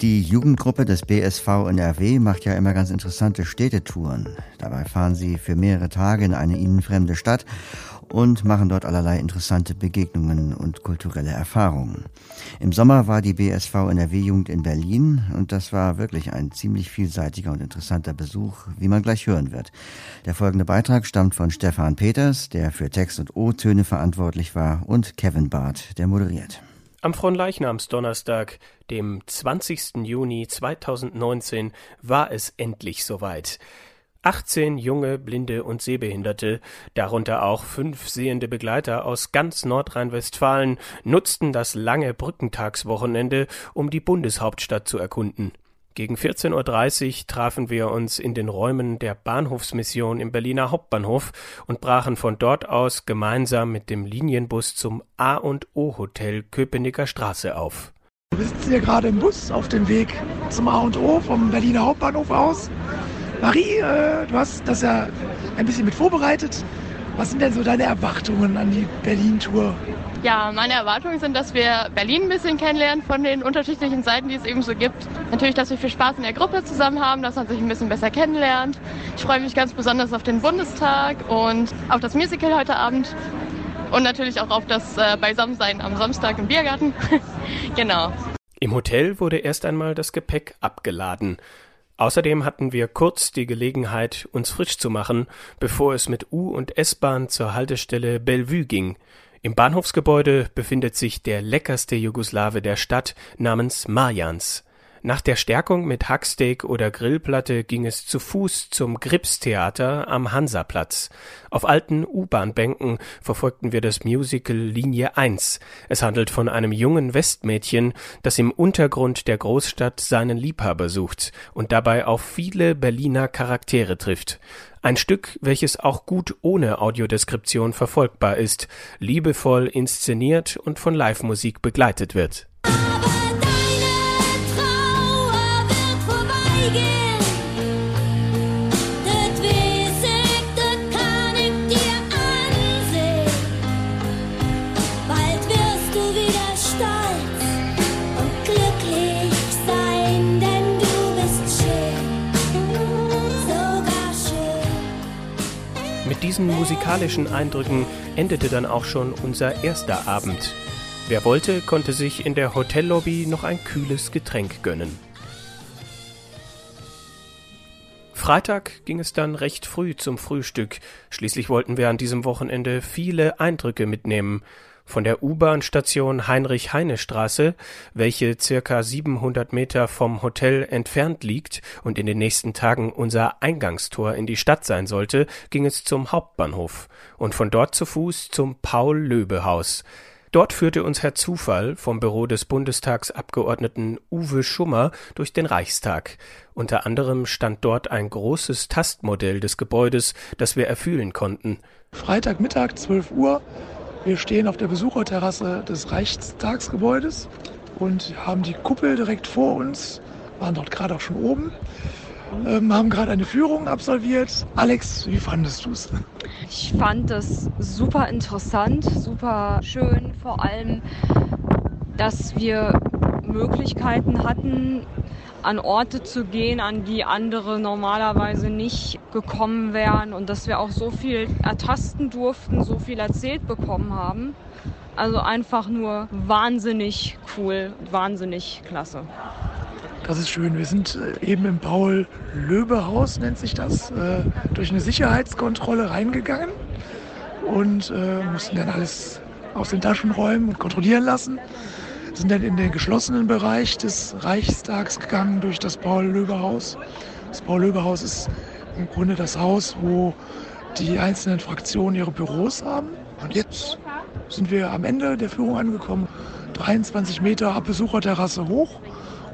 Die Jugendgruppe des BSV NRW macht ja immer ganz interessante Städtetouren. Dabei fahren sie für mehrere Tage in eine ihnen fremde Stadt und machen dort allerlei interessante Begegnungen und kulturelle Erfahrungen. Im Sommer war die BSV NRW-Jugend in Berlin und das war wirklich ein ziemlich vielseitiger und interessanter Besuch, wie man gleich hören wird. Der folgende Beitrag stammt von Stefan Peters, der für Text und O-Töne verantwortlich war, und Kevin Barth, der moderiert. Am Fronleichnamsdonnerstag, dem 20. Juni 2019, war es endlich soweit. 18 junge, blinde und sehbehinderte, darunter auch fünf sehende Begleiter aus ganz Nordrhein-Westfalen, nutzten das lange Brückentagswochenende, um die Bundeshauptstadt zu erkunden. Gegen 14.30 Uhr trafen wir uns in den Räumen der Bahnhofsmission im Berliner Hauptbahnhof und brachen von dort aus gemeinsam mit dem Linienbus zum A und O Hotel Köpenicker Straße auf. Wir sitzen hier gerade im Bus auf dem Weg zum A und O vom Berliner Hauptbahnhof aus. Marie, äh, du hast das ja ein bisschen mit vorbereitet. Was sind denn so deine Erwartungen an die Berlin-Tour? Ja, meine Erwartungen sind, dass wir Berlin ein bisschen kennenlernen von den unterschiedlichen Seiten, die es eben so gibt. Natürlich, dass wir viel Spaß in der Gruppe zusammen haben, dass man sich ein bisschen besser kennenlernt. Ich freue mich ganz besonders auf den Bundestag und auf das Musical heute Abend. Und natürlich auch auf das äh, Beisammensein am Samstag im Biergarten. genau. Im Hotel wurde erst einmal das Gepäck abgeladen. Außerdem hatten wir kurz die Gelegenheit, uns frisch zu machen, bevor es mit U- und S-Bahn zur Haltestelle Bellevue ging. Im Bahnhofsgebäude befindet sich der leckerste Jugoslawe der Stadt namens Marjans. Nach der Stärkung mit Hacksteak oder Grillplatte ging es zu Fuß zum Gripstheater am Hansaplatz. Auf alten U-Bahn-Bänken verfolgten wir das Musical Linie 1. Es handelt von einem jungen Westmädchen, das im Untergrund der Großstadt seinen Liebhaber sucht und dabei auf viele Berliner Charaktere trifft. Ein Stück, welches auch gut ohne Audiodeskription verfolgbar ist, liebevoll inszeniert und von Live-Musik begleitet wird. Mit diesen musikalischen Eindrücken endete dann auch schon unser erster Abend. Wer wollte, konnte sich in der Hotellobby noch ein kühles Getränk gönnen. Freitag ging es dann recht früh zum Frühstück. Schließlich wollten wir an diesem Wochenende viele Eindrücke mitnehmen von der U-Bahn-Station Heinrich-Heine-Straße, welche circa 700 Meter vom Hotel entfernt liegt und in den nächsten Tagen unser Eingangstor in die Stadt sein sollte, ging es zum Hauptbahnhof und von dort zu Fuß zum Paul-Löbe-Haus. Dort führte uns Herr Zufall vom Büro des Bundestagsabgeordneten Uwe Schummer durch den Reichstag. Unter anderem stand dort ein großes Tastmodell des Gebäudes, das wir erfühlen konnten. Freitagmittag, 12 Uhr, wir stehen auf der Besucherterrasse des Reichstagsgebäudes und haben die Kuppel direkt vor uns, waren dort gerade auch schon oben, ähm, haben gerade eine Führung absolviert. Alex, wie fandest du es? Ich fand das super interessant, super schön, vor allem, dass wir Möglichkeiten hatten, an Orte zu gehen, an die andere normalerweise nicht gekommen wären und dass wir auch so viel ertasten durften, so viel erzählt bekommen haben. Also einfach nur wahnsinnig cool, wahnsinnig klasse. Das ist schön. Wir sind äh, eben im Paul-Löbe-Haus, nennt sich das, äh, durch eine Sicherheitskontrolle reingegangen und äh, mussten dann alles aus den Taschen räumen und kontrollieren lassen sind dann in den geschlossenen Bereich des Reichstags gegangen durch das Paul-Löbe-Haus. Das Paul-Löbe-Haus ist im Grunde das Haus, wo die einzelnen Fraktionen ihre Büros haben. Und jetzt sind wir am Ende der Führung angekommen. 23 Meter ab Besucherterrasse hoch.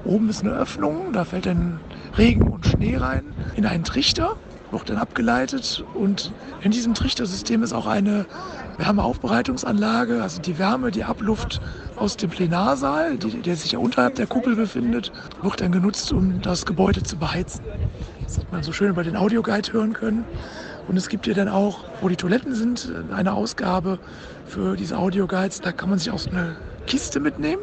Oben ist eine Öffnung, da fällt dann Regen und Schnee rein in einen Trichter, wird dann abgeleitet. Und in diesem Trichtersystem ist auch eine Wärmeaufbereitungsanlage, also die Wärme, die Abluft aus dem Plenarsaal, die, der sich ja unterhalb der Kuppel befindet, wird dann genutzt, um das Gebäude zu beheizen. Das hat man so schön über den Audioguide hören können. Und es gibt hier dann auch, wo die Toiletten sind, eine Ausgabe für diese Audioguides. Da kann man sich auch so eine Kiste mitnehmen,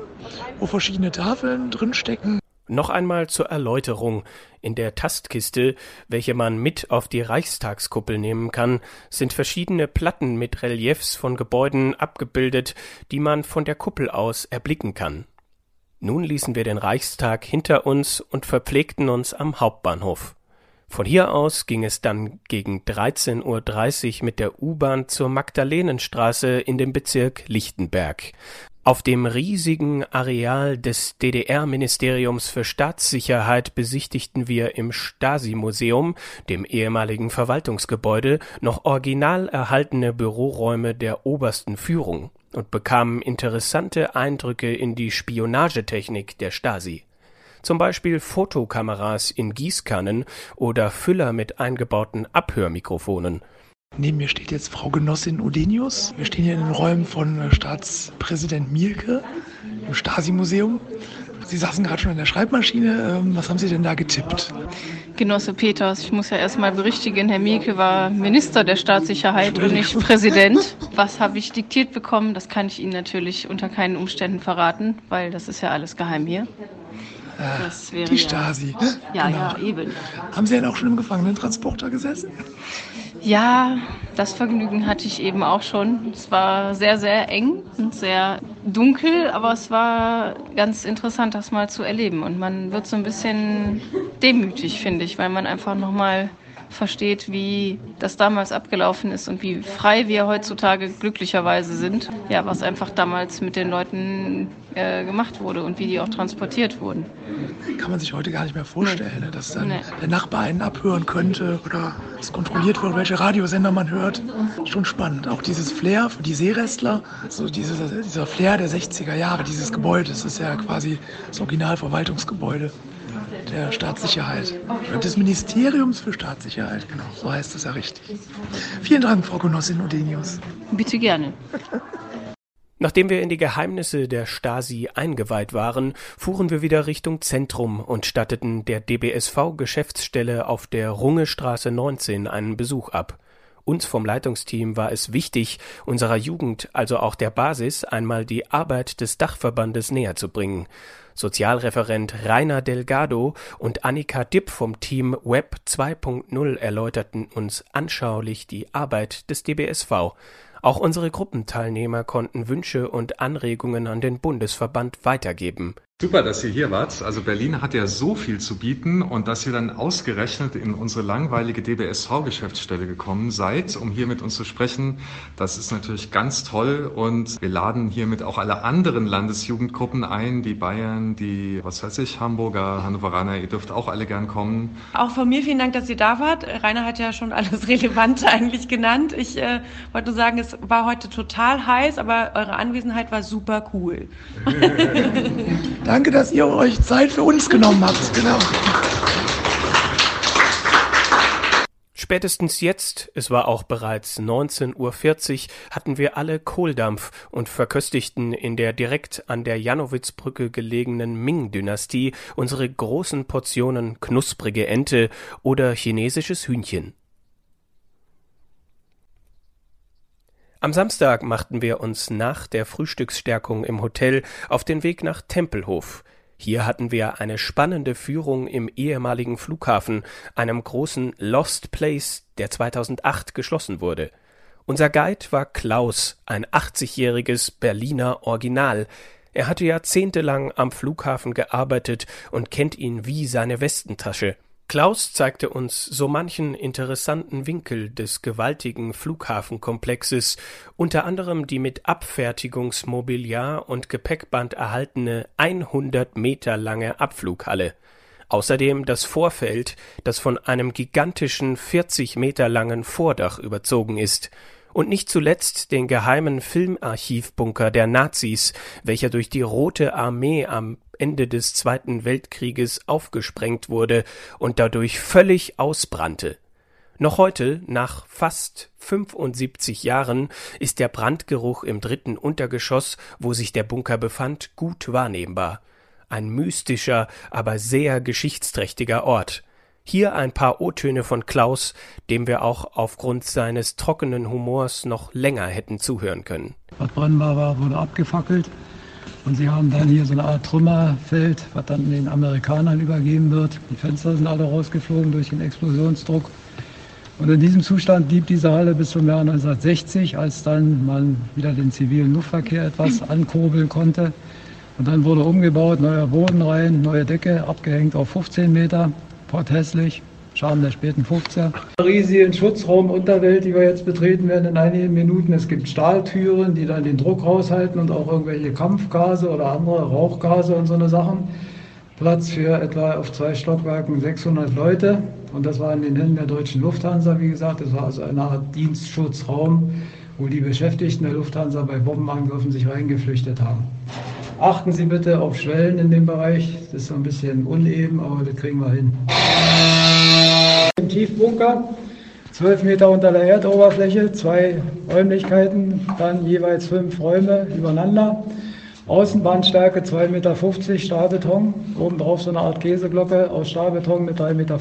wo verschiedene Tafeln drinstecken Noch einmal zur Erläuterung. In der Tastkiste, welche man mit auf die Reichstagskuppel nehmen kann, sind verschiedene Platten mit Reliefs von Gebäuden abgebildet, die man von der Kuppel aus erblicken kann. Nun ließen wir den Reichstag hinter uns und verpflegten uns am Hauptbahnhof. Von hier aus ging es dann gegen 13.30 Uhr mit der U-Bahn zur Magdalenenstraße in dem Bezirk Lichtenberg. Auf dem riesigen Areal des DDR-Ministeriums für Staatssicherheit besichtigten wir im Stasi-Museum, dem ehemaligen Verwaltungsgebäude, noch original erhaltene Büroräume der obersten Führung und bekamen interessante Eindrücke in die Spionagetechnik der Stasi. Zum Beispiel Fotokameras in Gießkannen oder Füller mit eingebauten Abhörmikrofonen – Neben mir steht jetzt Frau Genossin Odenius. Wir stehen hier in den Räumen von äh, Staatspräsident Mielke im Stasi-Museum. Sie saßen gerade schon in der Schreibmaschine. Ähm, was haben Sie denn da getippt? Genosse Peters, ich muss ja erstmal berichtigen, Herr Mielke war Minister der Staatssicherheit und nicht Präsident. Was habe ich diktiert bekommen? Das kann ich Ihnen natürlich unter keinen Umständen verraten, weil das ist ja alles geheim hier. Äh, die Stasi. Ja, genau. ja, eben. Haben Sie denn auch schon im Gefangenentransporter gesessen? Ja, das Vergnügen hatte ich eben auch schon. Es war sehr, sehr eng und sehr dunkel, aber es war ganz interessant, das mal zu erleben. Und man wird so ein bisschen demütig, finde ich, weil man einfach nochmal versteht, wie das damals abgelaufen ist und wie frei wir heutzutage glücklicherweise sind. Ja, was einfach damals mit den Leuten äh, gemacht wurde und wie die auch transportiert wurden. Kann man sich heute gar nicht mehr vorstellen, nee. dass dann nee. der Nachbar einen abhören könnte oder es kontrolliert wird, welche Radiosender man hört. Schon spannend. Auch dieses Flair für die Seerestler, so dieses, dieser Flair der 60er Jahre, dieses Gebäude, das ist ja quasi das Originalverwaltungsgebäude der Staatssicherheit. Des Ministeriums für Staatssicherheit, genau. So heißt es ja richtig. Vielen Dank, Frau Genossin Odenius. Bitte gerne. Nachdem wir in die Geheimnisse der Stasi eingeweiht waren, fuhren wir wieder Richtung Zentrum und statteten der DBSV-Geschäftsstelle auf der Rungestraße 19 einen Besuch ab. Uns vom Leitungsteam war es wichtig, unserer Jugend, also auch der Basis, einmal die Arbeit des Dachverbandes näher zu bringen. Sozialreferent Rainer Delgado und Annika Dipp vom Team Web 2.0 erläuterten uns anschaulich die Arbeit des DBSV. Auch unsere Gruppenteilnehmer konnten Wünsche und Anregungen an den Bundesverband weitergeben. Super, dass ihr hier wart. Also Berlin hat ja so viel zu bieten und dass ihr dann ausgerechnet in unsere langweilige DBSV-Geschäftsstelle gekommen seid, um hier mit uns zu sprechen, das ist natürlich ganz toll und wir laden hiermit auch alle anderen Landesjugendgruppen ein, die Bayern, die, was weiß ich, Hamburger, Hannoveraner, ihr dürft auch alle gern kommen. Auch von mir vielen Dank, dass ihr da wart. Rainer hat ja schon alles Relevante eigentlich genannt. Ich äh, wollte nur sagen, es war heute total heiß, aber eure Anwesenheit war super cool. Danke, dass ihr euch Zeit für uns genommen habt. Genau. Spätestens jetzt, es war auch bereits 19.40 Uhr, hatten wir alle Kohldampf und verköstigten in der direkt an der Janowitzbrücke gelegenen Ming-Dynastie unsere großen Portionen knusprige Ente oder chinesisches Hühnchen. Am Samstag machten wir uns nach der Frühstücksstärkung im Hotel auf den Weg nach Tempelhof. Hier hatten wir eine spannende Führung im ehemaligen Flughafen, einem großen Lost Place, der 2008 geschlossen wurde. Unser Guide war Klaus, ein 80-jähriges Berliner Original. Er hatte jahrzehntelang am Flughafen gearbeitet und kennt ihn wie seine Westentasche. Klaus zeigte uns so manchen interessanten Winkel des gewaltigen Flughafenkomplexes, unter anderem die mit Abfertigungsmobiliar und Gepäckband erhaltene 100 Meter lange Abflughalle. Außerdem das Vorfeld, das von einem gigantischen 40 Meter langen Vordach überzogen ist und nicht zuletzt den geheimen Filmarchivbunker der Nazis, welcher durch die Rote Armee am Ende des Zweiten Weltkrieges aufgesprengt wurde und dadurch völlig ausbrannte. Noch heute, nach fast 75 Jahren, ist der Brandgeruch im dritten Untergeschoss, wo sich der Bunker befand, gut wahrnehmbar. Ein mystischer, aber sehr geschichtsträchtiger Ort. Hier ein paar O-Töne von Klaus, dem wir auch aufgrund seines trockenen Humors noch länger hätten zuhören können. Bad Brandmauer wurde abgefackelt. Und sie haben dann hier so eine Art Trümmerfeld, was dann den Amerikanern übergeben wird. Die Fenster sind alle rausgeflogen durch den Explosionsdruck. Und in diesem Zustand blieb diese Halle bis zum Jahr 1960, als dann man wieder den zivilen Luftverkehr etwas ankurbeln konnte. Und dann wurde umgebaut, neuer Boden rein, neue Decke, abgehängt auf 15 Meter, porthässlich, Charme der späten 50er. Riesigen Schutzraum Unterwelt, die wir jetzt betreten werden in einigen Minuten. Es gibt Stahltüren, die dann den Druck raushalten und auch irgendwelche Kampfgase oder andere Rauchgase und so eine Sachen. Platz für etwa auf zwei Stockwerken 600 Leute. Und das war in den Händen der deutschen Lufthansa, wie gesagt. Das war also eine Art Dienstschutzraum, wo die Beschäftigten der Lufthansa bei Bombenangriffen sich reingeflüchtet haben. Achten Sie bitte auf Schwellen in dem Bereich. Das ist so ein bisschen uneben, aber das kriegen wir hin. Im Tiefbunker, 12 Meter unter der Erdoberfläche, zwei Räumlichkeiten, dann jeweils fünf Räume übereinander. Außenbahnstärke 2,50 Meter Stahlbeton, obendrauf so eine Art Käseglocke aus Stahlbeton mit 3,50 Meter.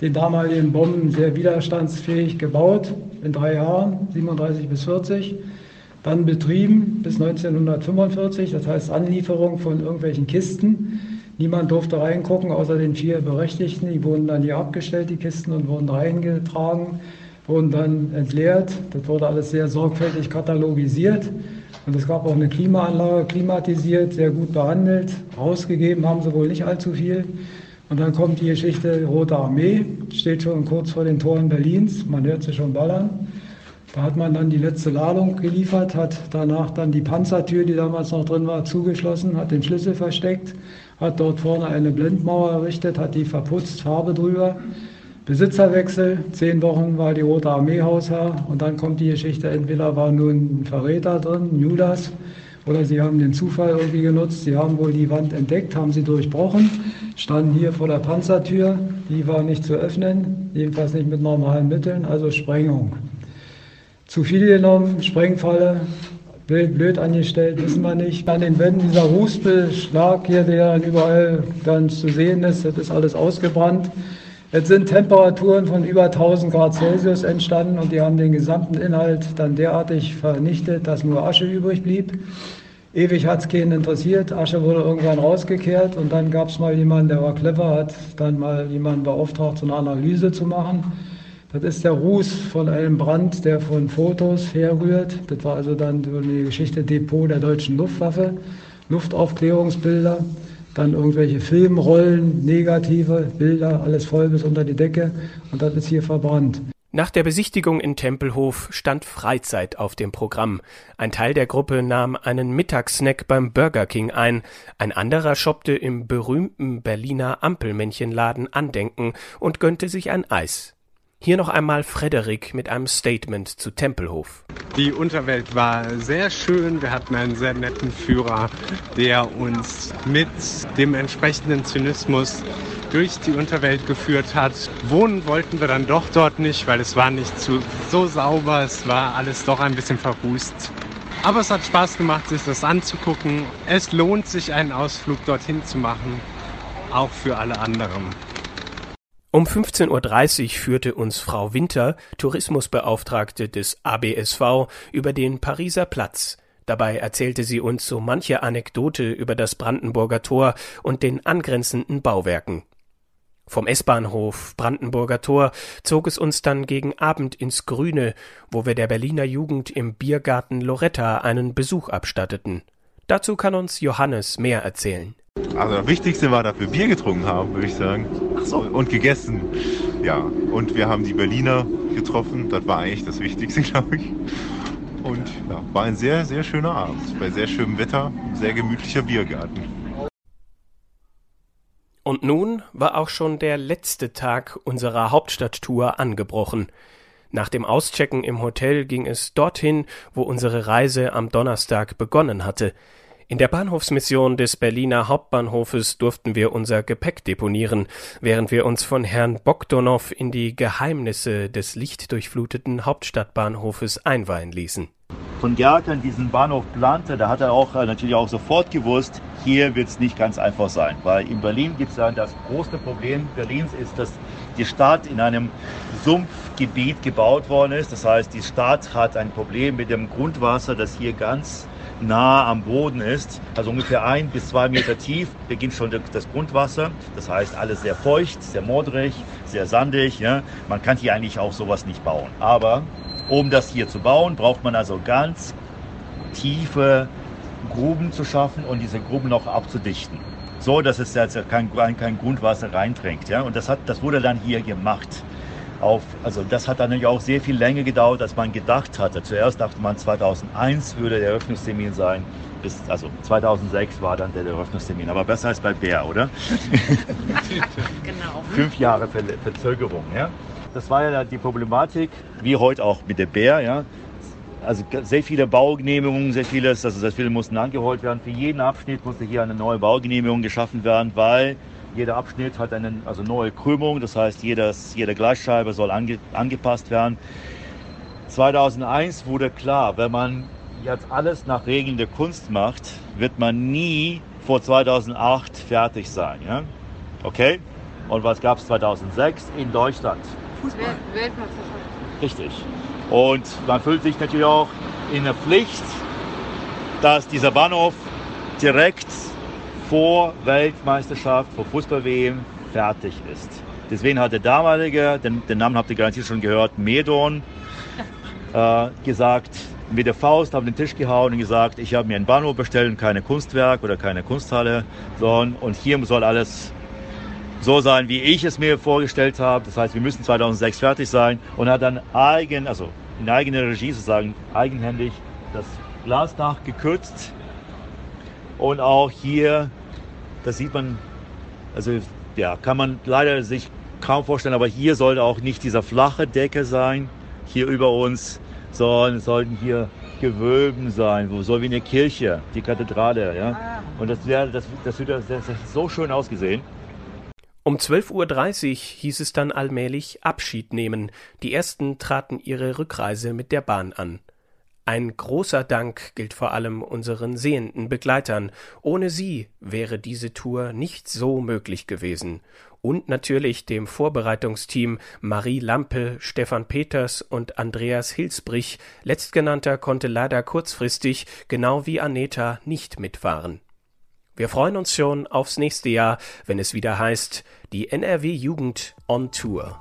Den damaligen Bomben sehr widerstandsfähig gebaut, in drei Jahren, 37 bis 40. Dann betrieben bis 1945, das heißt Anlieferung von irgendwelchen Kisten. Niemand durfte reingucken, außer den vier Berechtigten. Die wurden dann hier abgestellt, die Kisten, und wurden reingetragen, wurden dann entleert. Das wurde alles sehr sorgfältig katalogisiert. Und es gab auch eine Klimaanlage, klimatisiert, sehr gut behandelt. Ausgegeben haben sie wohl nicht allzu viel. Und dann kommt die Geschichte Rote Armee, steht schon kurz vor den Toren Berlins, man hört sie schon ballern. Da hat man dann die letzte Ladung geliefert, hat danach dann die Panzertür, die damals noch drin war, zugeschlossen, hat den Schlüssel versteckt, hat dort vorne eine Blendmauer errichtet, hat die verputzt, Farbe drüber. Besitzerwechsel, zehn Wochen war die Rote Armee Hausherr und dann kommt die Geschichte, entweder war nun ein Verräter drin, ein Judas, oder sie haben den Zufall irgendwie genutzt, sie haben wohl die Wand entdeckt, haben sie durchbrochen, standen hier vor der Panzertür, die war nicht zu öffnen, jedenfalls nicht mit normalen Mitteln, also Sprengung. Zu viel genommen, Sprengfalle, blöd, blöd angestellt, wissen wir nicht. An den Wänden dieser Rußbeschlag hier, der überall dann zu sehen ist, das ist alles ausgebrannt. Jetzt sind Temperaturen von über 1000 Grad Celsius entstanden und die haben den gesamten Inhalt dann derartig vernichtet, dass nur Asche übrig blieb. Ewig hat es keinen interessiert. Asche wurde irgendwann rausgekehrt und dann gab es mal jemanden, der war clever, hat dann mal jemanden beauftragt, so eine Analyse zu machen. Das ist der Ruß von einem Brand, der von Fotos herrührt. Das war also dann die Geschichte Depot der deutschen Luftwaffe, Luftaufklärungsbilder dann irgendwelche Filmrollen, negative Bilder, alles voll bis unter die Decke und das ist hier verbrannt. Nach der Besichtigung in Tempelhof stand Freizeit auf dem Programm. Ein Teil der Gruppe nahm einen Mittagssnack beim Burger King ein, ein anderer shoppte im berühmten Berliner Ampelmännchenladen Andenken und gönnte sich ein Eis. Hier noch einmal Frederik mit einem Statement zu Tempelhof. Die Unterwelt war sehr schön. Wir hatten einen sehr netten Führer, der uns mit dem entsprechenden Zynismus durch die Unterwelt geführt hat. Wohnen wollten wir dann doch dort nicht, weil es war nicht zu, so sauber. Es war alles doch ein bisschen verrußt. Aber es hat Spaß gemacht, sich das anzugucken. Es lohnt sich, einen Ausflug dorthin zu machen, auch für alle anderen. Um 15.30 Uhr führte uns Frau Winter, Tourismusbeauftragte des ABSV, über den Pariser Platz. Dabei erzählte sie uns so manche Anekdote über das Brandenburger Tor und den angrenzenden Bauwerken. Vom S-Bahnhof Brandenburger Tor zog es uns dann gegen Abend ins Grüne, wo wir der Berliner Jugend im Biergarten Loretta einen Besuch abstatteten. Dazu kann uns Johannes mehr erzählen. Also das Wichtigste war, dass wir Bier getrunken haben, würde ich sagen. Ach so. Und gegessen. Ja. Und wir haben die Berliner getroffen. Das war eigentlich das Wichtigste, glaube ich. Und ja, war ein sehr, sehr schöner Abend. Bei sehr schönem Wetter, sehr gemütlicher Biergarten. Und nun war auch schon der letzte Tag unserer Hauptstadttour angebrochen. Nach dem Auschecken im Hotel ging es dorthin, wo unsere Reise am Donnerstag begonnen hatte – in der Bahnhofsmission des Berliner Hauptbahnhofes durften wir unser Gepäck deponieren, während wir uns von Herrn Bogdanow in die Geheimnisse des lichtdurchfluteten Hauptstadtbahnhofes einweihen ließen. Von Gerkan diesen Bahnhof plante, da hat er auch äh, natürlich auch sofort gewusst, hier wird es nicht ganz einfach sein, weil in Berlin gibt es dann das große Problem Berlins ist, dass die Stadt in einem Sumpfgebiet gebaut worden ist. Das heißt, die Stadt hat ein Problem mit dem Grundwasser, das hier ganz nah am Boden ist, also ungefähr ein bis zwei Meter tief, beginnt schon das Grundwasser. Das heißt, alles sehr feucht, sehr modrig, sehr sandig. Ja. Man kann hier eigentlich auch sowas nicht bauen. Aber um das hier zu bauen, braucht man also ganz tiefe Gruben zu schaffen und diese Gruben noch abzudichten. So, dass es jetzt kein, kein Grundwasser reindringt. Ja? Und das, hat, das wurde dann hier gemacht. Auf, also das hat dann auch sehr viel länger gedauert, als man gedacht hatte. Zuerst dachte man, 2001 würde der Eröffnungstermin sein. Bis, also 2006 war dann der Eröffnungstermin. Aber besser als bei Bär, oder? genau. Fünf Jahre Ver Verzögerung. Ja? Das war ja die Problematik, wie heute auch mit der Bär. Ja? also sehr viele Baugenehmigungen, sehr vieles, also sehr viele mussten angeholt werden. Für jeden Abschnitt musste hier eine neue Baugenehmigung geschaffen werden, weil jeder Abschnitt hat eine also neue Krümmung, das heißt jedes, jede Gleisscheibe soll ange, angepasst werden. 2001 wurde klar, wenn man jetzt alles nach Regeln der Kunst macht, wird man nie vor 2008 fertig sein. Ja? Okay? Und was gab es 2006 in Deutschland? Fußball. Weltmeisterschaft. Richtig. Und man fühlt sich natürlich auch in der Pflicht, dass dieser Bahnhof direkt vor Weltmeisterschaft, vor Fußball-WM fertig ist. Deswegen hat der damalige, den, den Namen habt ihr garantiert schon gehört, Medon, äh, gesagt, mit der Faust auf den Tisch gehauen und gesagt, ich habe mir einen Bahnhof bestellt und keine Kunstwerk oder keine Kunsthalle, sondern und hier soll alles so sein, wie ich es mir vorgestellt habe. Das heißt, wir müssen 2006 fertig sein und hat dann eigen, also in eigener Regie sozusagen eigenhändig das Glasdach gekürzt und auch hier, das sieht man, also ja, kann man leider sich kaum vorstellen, aber hier sollte auch nicht dieser flache Decke sein, hier über uns, sondern es sollten hier Gewölben sein, so wie eine Kirche, die Kathedrale, ja. Ah. Und das wäre, das, das würde so schön ausgesehen. Um 12.30 Uhr hieß es dann allmählich Abschied nehmen. Die ersten traten ihre Rückreise mit der Bahn an. Ein großer Dank gilt vor allem unseren sehenden Begleitern. Ohne sie wäre diese Tour nicht so möglich gewesen. Und natürlich dem Vorbereitungsteam Marie Lampe, Stefan Peters und Andreas Hilsbrich. Letztgenannter konnte leider kurzfristig, genau wie Aneta, nicht mitfahren. Wir freuen uns schon aufs nächste Jahr, wenn es wieder heißt, die NRW Jugend on Tour.